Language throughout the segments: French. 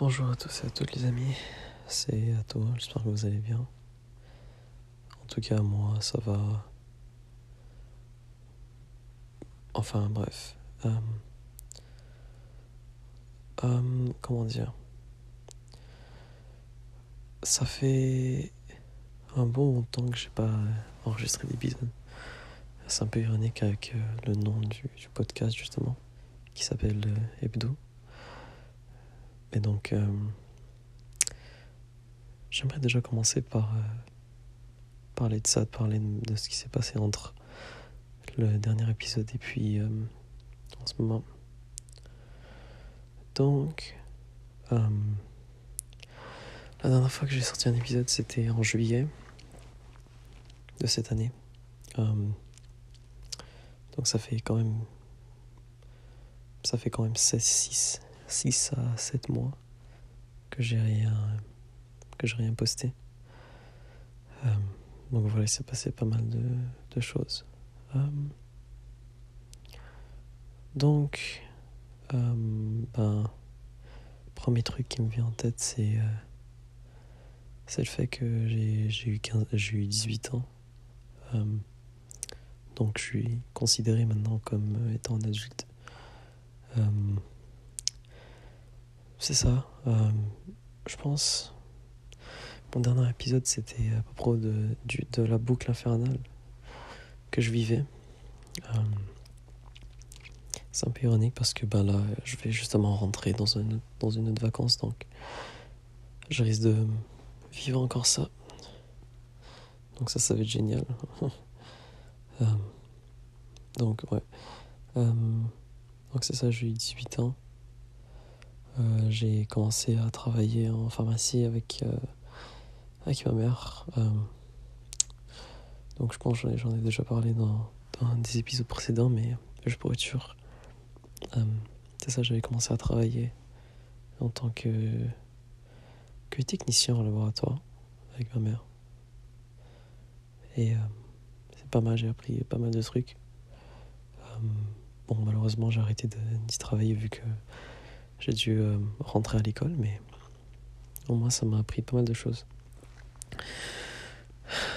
Bonjour à tous et à toutes les amis, c'est à toi, j'espère que vous allez bien. En tout cas, moi, ça va. Enfin, bref. Euh, euh, comment dire? Ça fait un bon temps que j'ai pas enregistré d'épisode. C'est un peu ironique avec euh, le nom du podcast, justement, qui s'appelle Hebdo. Et donc, euh, j'aimerais déjà commencer par euh, parler de ça, de parler de ce qui s'est passé entre le dernier épisode et puis euh, en ce moment. Donc, la dernière fois que j'ai sorti un épisode, c'était en juillet de cette année. donc ça fait quand même ça fait quand même 16 6 6 à 7 mois que j'ai rien que j'ai rien posté. Euh, donc voilà, il s'est passé pas mal de, de choses. Euh, donc, euh, ben, premier truc qui me vient en tête, c'est c'est le fait que j'ai eu, 15, eu 18 ans. donc je suis considéré maintenant comme étant un adulte. C'est ça. Euh, je pense. Mon dernier épisode, c'était à propos de, la boucle infernale que je vivais. Euh, c'est un peu ironique parce que ben là, je vais justement rentrer dans une, dans une autre vacance, donc je risque de vivre encore ça. Donc ça, ça va être génial. Euh, donc ouais. donc c'est ça, j'ai eu 18 ans. Euh, j'ai commencé à travailler en pharmacie avec, euh, avec ma mère. Euh, donc je pense que j'en ai déjà parlé dans, dans des épisodes précédents, mais je pourrais être sûr. c'est ça, j'avais commencé à travailler en tant que, que technicien en laboratoire avec ma mère. Et c'est pas mal, j'ai appris pas mal de trucs. bon, malheureusement, j'ai arrêté d'y travailler vu que j'ai dû euh, rentrer à l'école, mais au moins ça m'a appris pas mal de choses.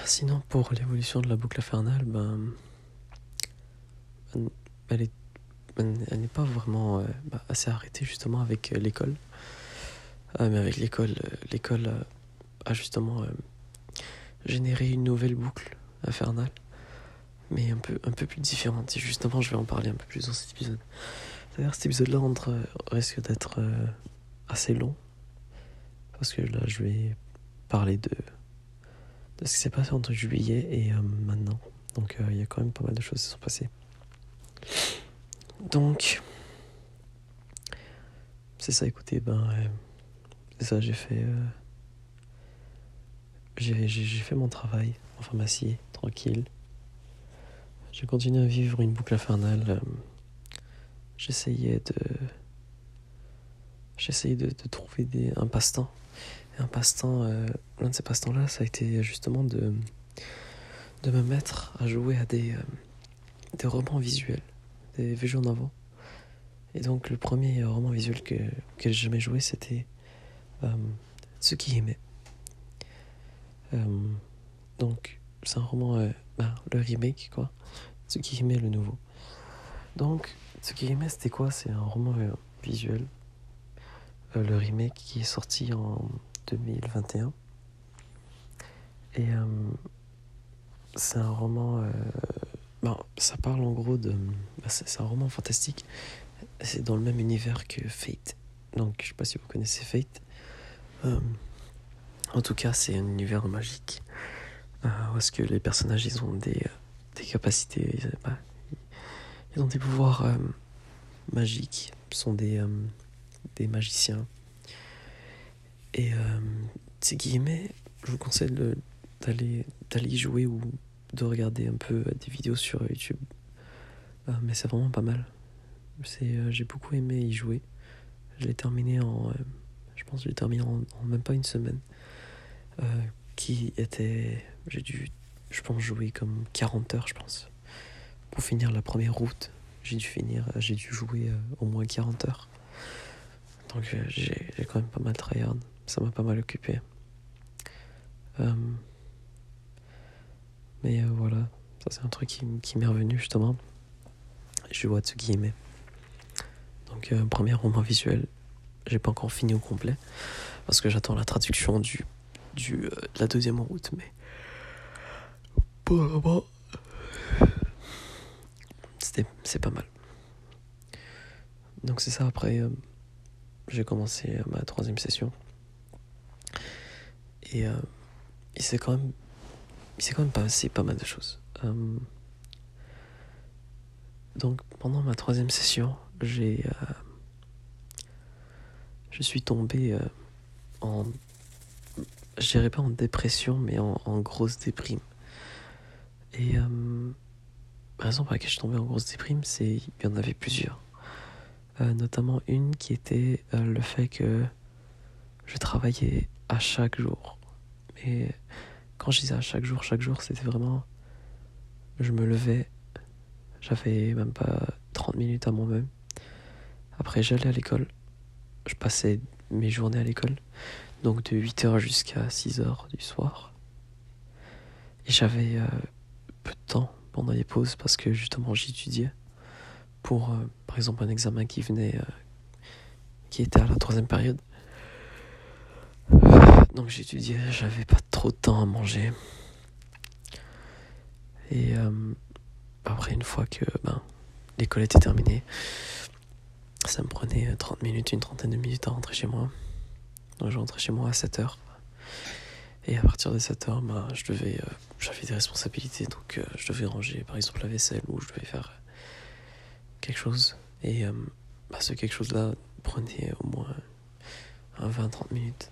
Sinon, pour l'évolution de la boucle infernale, ben, elle elle n'est pas vraiment euh, bah, assez arrêtée justement avec euh, l'école. mais avec l'école, l'école a justement généré une nouvelle boucle infernale, mais un peu, un peu plus différente. Et justement, je vais en parler un peu plus dans cet épisode. D'ailleurs, cet épisode-là risque d'être euh, assez long. Parce que là, je vais parler de, de ce qui s'est passé entre juillet et euh, maintenant. Donc, euh, il y a quand même pas mal de choses qui sont passées. Donc, c'est ça, écoutez, ben, c'est ça, j'ai fait. j'ai fait mon travail en pharmacie, tranquille. J'ai continué à vivre une boucle infernale j'essayais de j'essayais de, trouver des, un passe-temps. Et un passe-temps euh, l'un de ces passe-temps là ça a été justement de de me mettre à jouer à des euh, des romans visuels des visual novels. Et donc le premier roman visuel que que j'ai jamais joué c'était euh, Tsukihime euh, donc c'est un roman euh, ben, le remake quoi. Tsukihime le nouveau. Donc ce qui est c'était quoi? C'est un roman euh, visuel. Euh, le remake qui est sorti en 2021. Et euh, c'est un roman. Ben, ça parle en gros de. Ben, c'est un roman fantastique. C'est dans le même univers que Fate. Donc, je sais pas si vous connaissez Fate. en tout cas, c'est un univers magique. est-ce que les personnages ils ont des, des capacités. Ben, ils ont des pouvoirs euh, magiques, sont des, euh, des magiciens. Et euh, ces guillemets, je vous conseille d'aller y jouer ou de regarder un peu des vidéos sur YouTube. mais c'est vraiment pas mal. C'est, j'ai beaucoup aimé y jouer. Je l'ai terminé en, je pense, je l'ai terminé en, même pas une semaine. qui était, j'ai dû, je pense, jouer comme 40 heures, je pense pour finir la première route, j'ai dû finir, j'ai dû jouer euh, au moins 40 heures. Donc j'ai quand même pas mal tryhard. Ça m'a pas mal occupé. mais voilà, ça c'est un truc qui, m'est revenu justement. Je vois Tsugihime. Donc un premier roman visuel. J'ai pas encore fini au complet. Parce que j'attends la traduction du, du, de la deuxième route. Mais pour le moment, c'est pas mal. Donc c'est ça, après, euh, j'ai commencé ma troisième session. Et euh, il s'est quand même, il s'est quand même passé pas mal de choses. Euh, donc pendant ma troisième session, j'ai, je suis tombé en, je dirais pas en dépression, mais en, en grosse déprime. Et raison pour laquelle je suis tombé en grosse déprime, c'est qu'il y en avait plusieurs. Euh, notamment une qui était euh, le fait que je travaillais à chaque jour. Mais quand je disais à chaque jour, chaque jour, c'était vraiment. Je me levais, j'avais même pas 30 minutes à moi-même. Après, j'allais à l'école. Je passais mes journées à l'école. Donc de 8h jusqu'à 6h du soir. Et j'avais euh, peu de temps pendant les pauses parce que justement j'étudiais pour, euh, par exemple, un examen qui venait, euh, qui était à la troisième période. Donc j'étudiais, j'avais pas trop de temps à manger. Et euh, après, une fois que ben, l'école était terminée, ça me prenait 30 minutes, une trentaine de minutes à rentrer chez moi. Donc je rentrais chez moi à 7 heures. Et à partir de 7 heures, ben, je devais, euh, j'avais des responsabilités, donc euh, je devais ranger par exemple la vaisselle ou je devais faire quelque chose. Et euh, bah, ce quelque chose-là prenait au moins 20-30 minutes.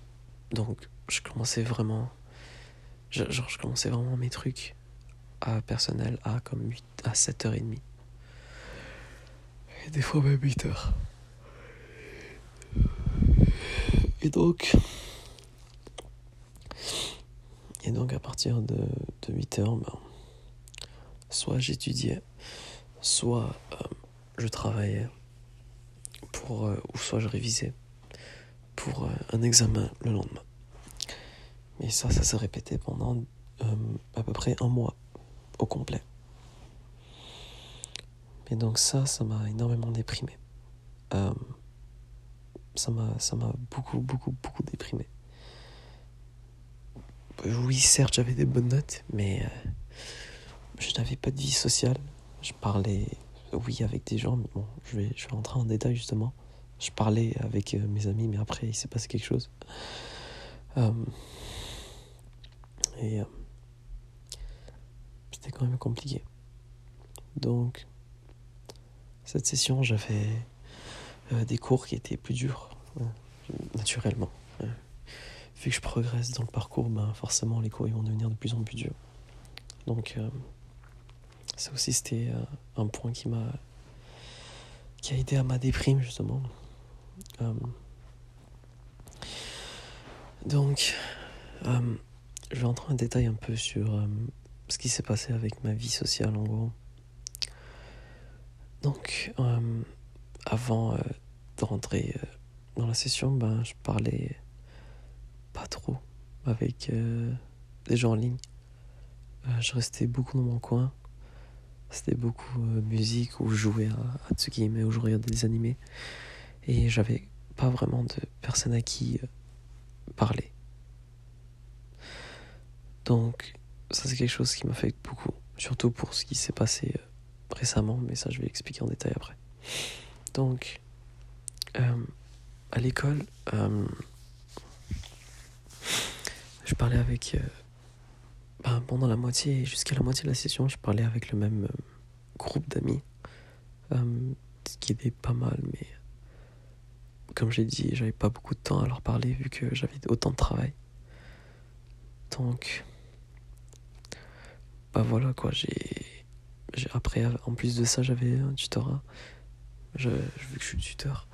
Donc je commençais vraiment, genre je commençais vraiment mes trucs à personnel à comme 8 à 7h30. Et des fois même 8 heures. Et donc, et donc à partir de, de 8 heures, ben, soit j'étudiais, soit euh, je travaillais, pour, euh, ou soit je révisais pour euh, un examen le lendemain. Et ça, ça s'est répété pendant à peu près un mois au complet. Et donc ça, ça m'a énormément déprimé. ça m'a beaucoup, beaucoup, beaucoup déprimé oui, certes, j'avais des bonnes notes, mais euh, je n'avais pas de vie sociale. Je parlais, oui, avec des gens, mais bon, je vais, je rentrer en détail justement. Je parlais avec euh, mes amis, mais après, il s'est passé quelque chose. Euh, et c'était quand même compliqué. Donc, cette session, j'avais des cours qui étaient plus durs, naturellement vu que je progresse dans le parcours, ben forcément les cours ils vont devenir de plus en plus durs. Donc euh, ça aussi c'était euh, un point qui m'a qui a aidé à ma déprime justement. Euh, donc je vais entrer en détail un peu sur ce qui s'est passé avec ma vie sociale en gros. Donc avant de rentrer dans la session, ben je parlais pas trop avec euh, des gens en ligne. Euh, je restais beaucoup dans mon coin. C'était beaucoup euh, musique ou jouer à, à Tsukihime ou je regardais des animés. Et j'avais pas vraiment de personne à qui parler. Donc, ça c'est quelque chose qui m'affecte beaucoup. Surtout pour ce qui s'est passé récemment, mais ça je vais expliquer en détail après. Donc, à l'école, je parlais avec. Euh, ben, pendant la moitié, jusqu'à la moitié de la session, je parlais avec le même euh, groupe d'amis. Euh, ce qui était pas mal, mais. Comme j'ai dit, j'avais pas beaucoup de temps à leur parler vu que j'avais autant de travail. Donc. Bah voilà quoi, j'ai. Après, en plus de ça, j'avais un tutorat. Je, vu que je suis tuteur,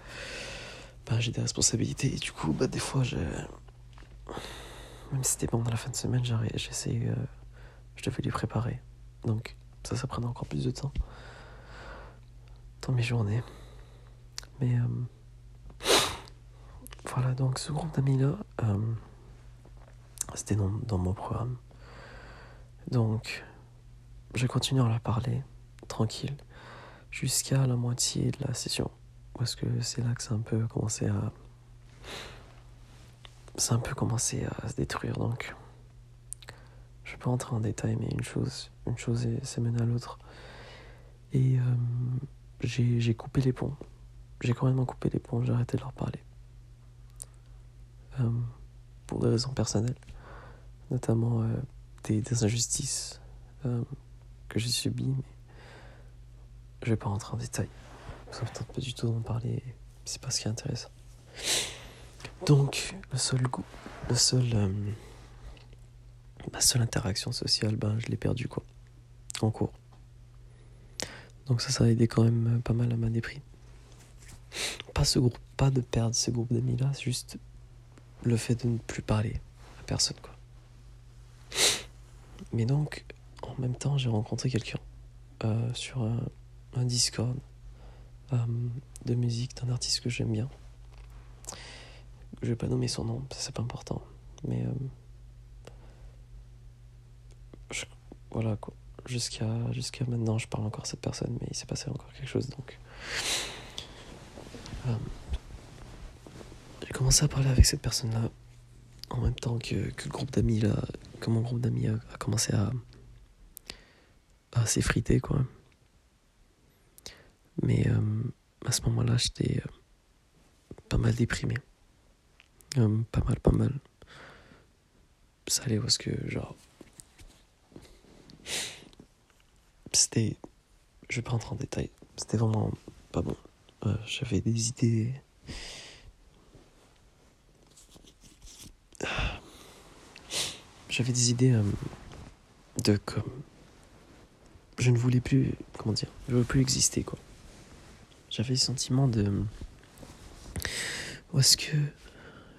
bah, j'ai des responsabilités et du coup, bah, des fois, j'ai même si c'était pendant la fin de semaine, j'essaie, euh, je devais lui préparer. Donc ça, ça prenait encore plus de temps dans mes journées. Mais euh, Voilà, donc ce groupe d'amis-là, euh, c'était dans, dans mon programme. Donc, j'ai continué à leur parler, tranquille, jusqu'à la moitié de la session. Parce que c'est là que ça a un peu commencé à. Ça a un peu commencé à se détruire, donc. Je vais pas entrer en détail, mais une chose, une chose à l'autre. Et euh, j'ai coupé les ponts. J'ai complètement coupé les ponts, j'ai arrêté de leur parler. Euh, pour des raisons personnelles, notamment euh, des, injustices que j'ai subies, mais je vais pas rentrer en détail. Ça me tente pas du tout d'en parler, c'est pas ce qui est intéressant. Donc, le seul goût, le seul, euh, la seule interaction sociale, ben, je l'ai perdu quoi, en cours. Donc ça, ça a aidé quand même pas mal à ma déprime. Pas ce groupe, pas de perdre ce groupe d'amis là, c'est juste le fait de ne plus parler à personne quoi. Mais donc, en même temps, j'ai rencontré quelqu'un euh, sur un, Discord euh, de musique d'un artiste que j'aime bien. Je vais pas nommer son nom, ça c'est pas important. Mais euh, voilà quoi. Jusqu'à jusqu'à maintenant, je parle encore à cette personne, mais il s'est passé encore quelque chose donc. Euh, j'ai commencé à parler avec cette personne-là en même temps que, le groupe d'amis là, que mon groupe d'amis a, commencé à, s'effriter quoi. Mais euh, à ce moment-là, j'étais pas mal déprimé. Euh, pas mal, pas mal. Ça allait parce que, genre. C'était. Je vais pas rentrer en détail. C'était vraiment pas bon. Euh, J'avais des idées. J'avais des idées euh, de comme. Je ne voulais plus. Comment dire Je ne voulais plus exister, quoi. J'avais le sentiment de. Où est-ce que.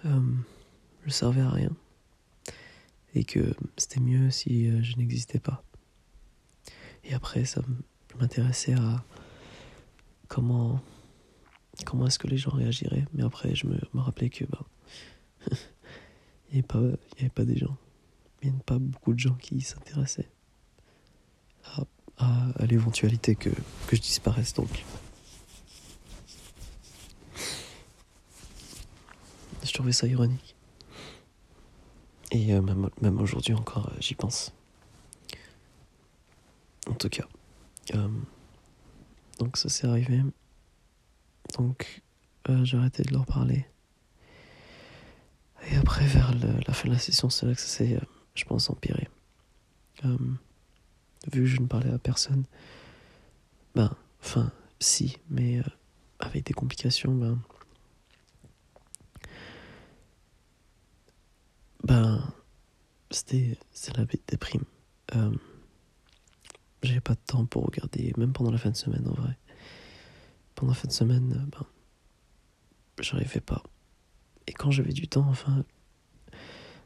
Euh, je servais à rien. Et que c'était mieux si euh, je n'existais pas. Et après, ça m- je m'intéressais à comment. Comment est-ce que les gens réagiraient. Mais après, je me, rappelais que. Ben, il n'y avait, avait pas des gens. Il n'y avait pas beaucoup de gens qui s'intéressaient à, à, à l'éventualité que, que je disparaisse. Donc. Ça ironique. Et euh, même, même aujourd'hui encore, euh, j'y pense. En tout cas. euh, donc ça s'est arrivé. Donc j'ai arrêté de leur parler. Et après, vers la fin de la session, c'est là que ça s'est, je pense, empiré. Vu que je ne parlais à personne, ben, enfin, si, mais avec des complications, ben, Ben, c'était la déprime. Euh, J'avais pas de temps pour regarder, même pendant la fin de semaine en vrai. Pendant la fin de semaine, euh, ben, j'arrivais pas. Et quand j'avais du temps, enfin,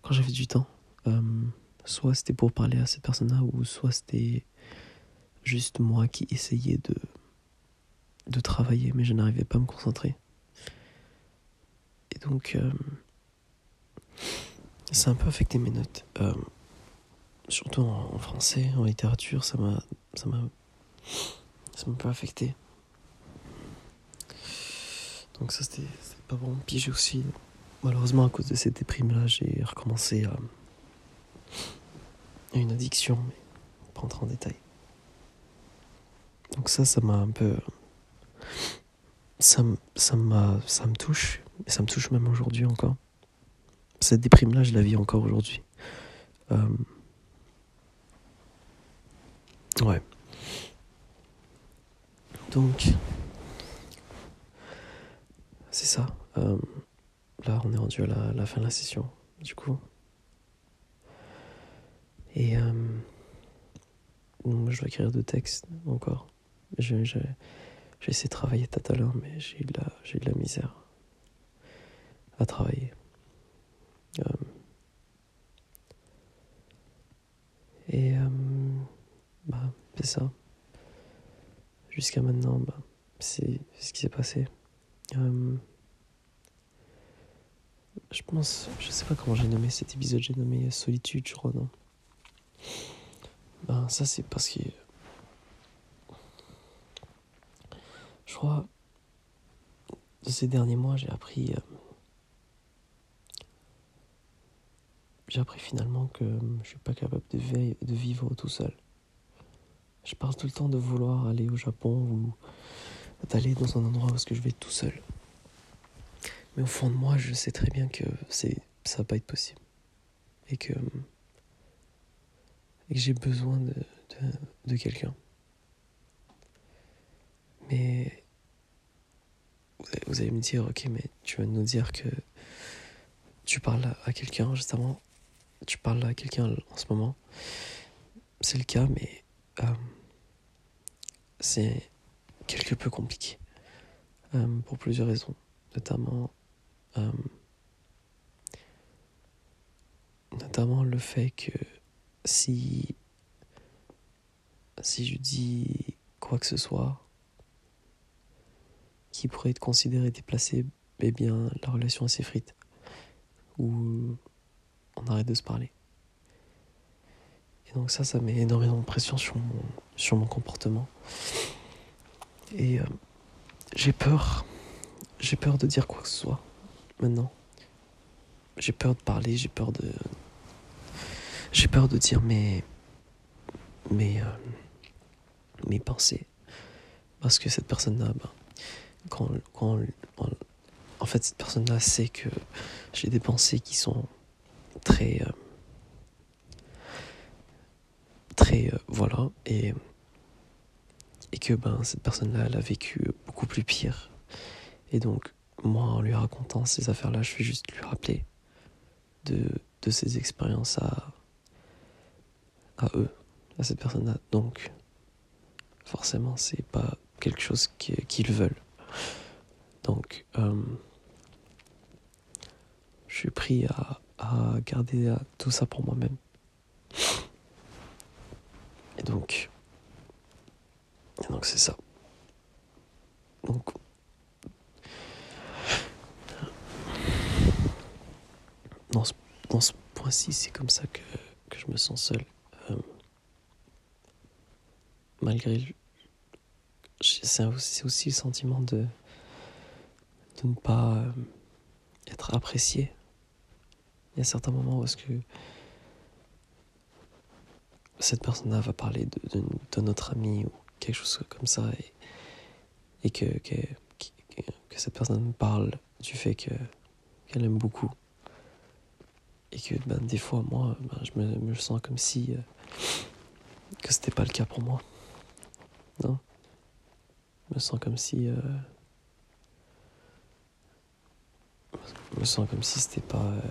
quand j'avais du temps, euh, soit c'était pour parler à cette personne-là, ou soit c'était juste moi qui essayais de, de travailler, mais je n'arrivais pas à me concentrer. Et donc, ça a un peu affecté mes notes. Euh, surtout en, français, en littérature, ça m'a, ça m'a, ça m'a un peu affecté. Donc ça c'était, pas bon. Puis j'ai aussi, malheureusement à cause de cette déprime-là, j'ai recommencé à, une addiction, mais pas entrer en détail. Donc ça, ça m'a un peu, ça, ça ça me touche, et ça me touche même aujourd'hui encore cette déprime-là, je la vis encore aujourd'hui. Euh, Ouais. Donc, c'est ça. Euh, là, on est rendu à la, fin de la session, du coup. Et euh, je dois écrire deux textes encore. J'ai essayé de travailler tout à l'heure, mais j'ai eu de la misère à travailler. Euh, et euh, bah, c'est ça. Jusqu'à maintenant, bah, c'est ce qui s'est passé. Euh, je pense, je sais pas comment j'ai nommé cet épisode, j'ai nommé Solitude, je crois, non? Ben, ça, c'est parce que. Je crois, de ces derniers mois, j'ai appris. J'ai appris finalement que je suis pas capable de, vivre tout seul. Je parle tout le temps de vouloir aller au Japon ou d'aller dans un endroit où je vais tout seul. Mais au fond de moi, je sais très bien que c'est ça va pas être possible. Et que, et que j'ai besoin de, de quelqu'un. Mais vous allez, me dire, ok, mais tu vas nous dire que tu parles à quelqu'un justement, tu parles à quelqu'un en ce moment. C'est le cas, mais euh, c'est quelque peu compliqué euh, pour plusieurs raisons, notamment euh, notamment le fait que si si je dis quoi que ce soit qui pourrait être considéré déplacé, eh bien la relation s'effrite ou on arrête de se parler. Et donc ça, ça met énormément de pression sur mon, sur mon comportement. Et euh, j'ai peur, j'ai peur de dire quoi que ce soit maintenant. J'ai peur de parler, j'ai peur de. J'ai peur de dire mes. mes. Euh, mes pensées. Parce que cette personne-là, ben, quand, quand, en fait, cette personne-là sait que j'ai des pensées qui sont très. Euh, très. Euh, voilà. Et. Et que ben, cette personne-là, elle a vécu beaucoup plus pire. Et donc, moi, en lui racontant ces affaires-là, je vais juste lui rappeler de, de ces expériences à, à eux, à cette personne-là. Donc, forcément, c'est pas quelque chose qu'ils veulent. Donc, euh, je suis pris à, à garder tout ça pour moi-même. Et donc, et donc c'est ça. Donc, dans ce, dans ce point-ci, c'est comme ça que, que, je me sens seul. Euh, malgré. C'est aussi, aussi, le sentiment de, de ne pas euh, être apprécié. Il y a certains moments où est-ce que cette personne-là va parler de, de, notre ami ou quelque chose comme ça et, que, cette personne parle du fait que qu'elle aime beaucoup et que ben, des fois, moi, ben, je me, me, sens comme si euh, que c'était pas le cas pour moi. Non? Je me sens comme si. Euh, je me sens comme si c'était pas. Euh,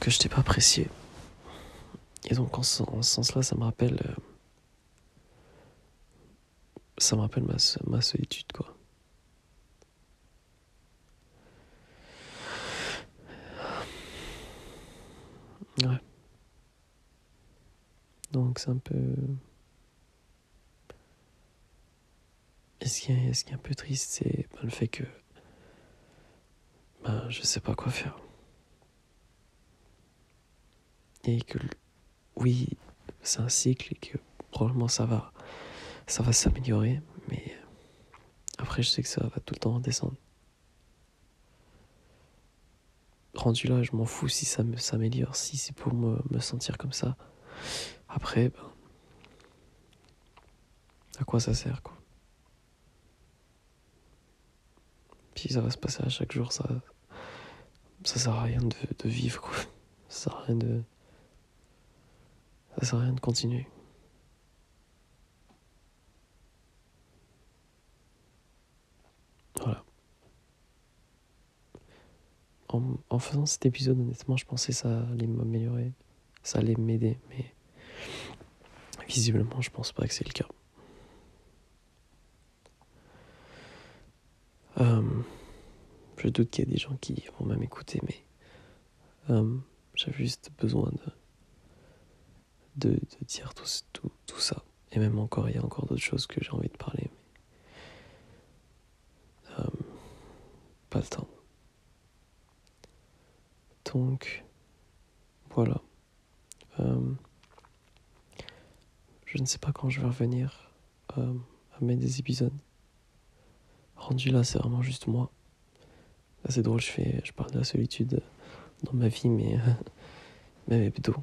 que je t'ai pas apprécié. Et donc, en, ce, en ce sens-là, ça me rappelle. Euh, ça me rappelle ma, ma solitude, quoi. Ouais. Donc c'est un peu... Et ce qui est, ce qui est un peu triste, c'est ben, le fait que ben, je sais pas quoi faire. Et que oui, c'est un cycle et que probablement ça va, ça va s'améliorer, mais après je sais que ça va tout le temps descendre rendu là, je m'en fous si ça s'améliore, si c'est pour me, me, sentir comme ça. Après, ben, à quoi ça sert, quoi? Puis ça va se passer à chaque jour, ça, ça sert à rien de, de vivre, quoi. Ça sert à rien de, ça sert à rien de continuer. Voilà en, faisant cet épisode, honnêtement, je pensais que ça allait m'améliorer, ça allait m'aider, mais visiblement, je pense pas que c'est le cas. Euh, je doute qu'il y ait des gens qui vont même écouter, mais euh, j'avais juste besoin de, de, dire tout, tout, tout, ça. Et même encore, il y a encore d'autres choses que j'ai envie de parler. Mais, euh, pas le temps. Donc, voilà. Euh, je ne sais pas quand je vais revenir euh, à mettre des épisodes. Rendu là, c'est vraiment juste moi. C'est drôle, je, fais, je parle de la solitude dans ma vie, mais même hebdo.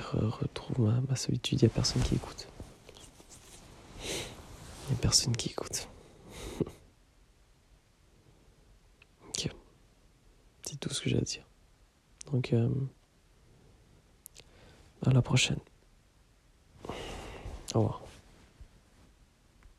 Et retrouve ma, ma solitude, il n'y a personne qui écoute. Il n'y a personne qui écoute. ok. C'est tout ce que j'ai à dire. Donc, euh, à la prochaine. Au revoir.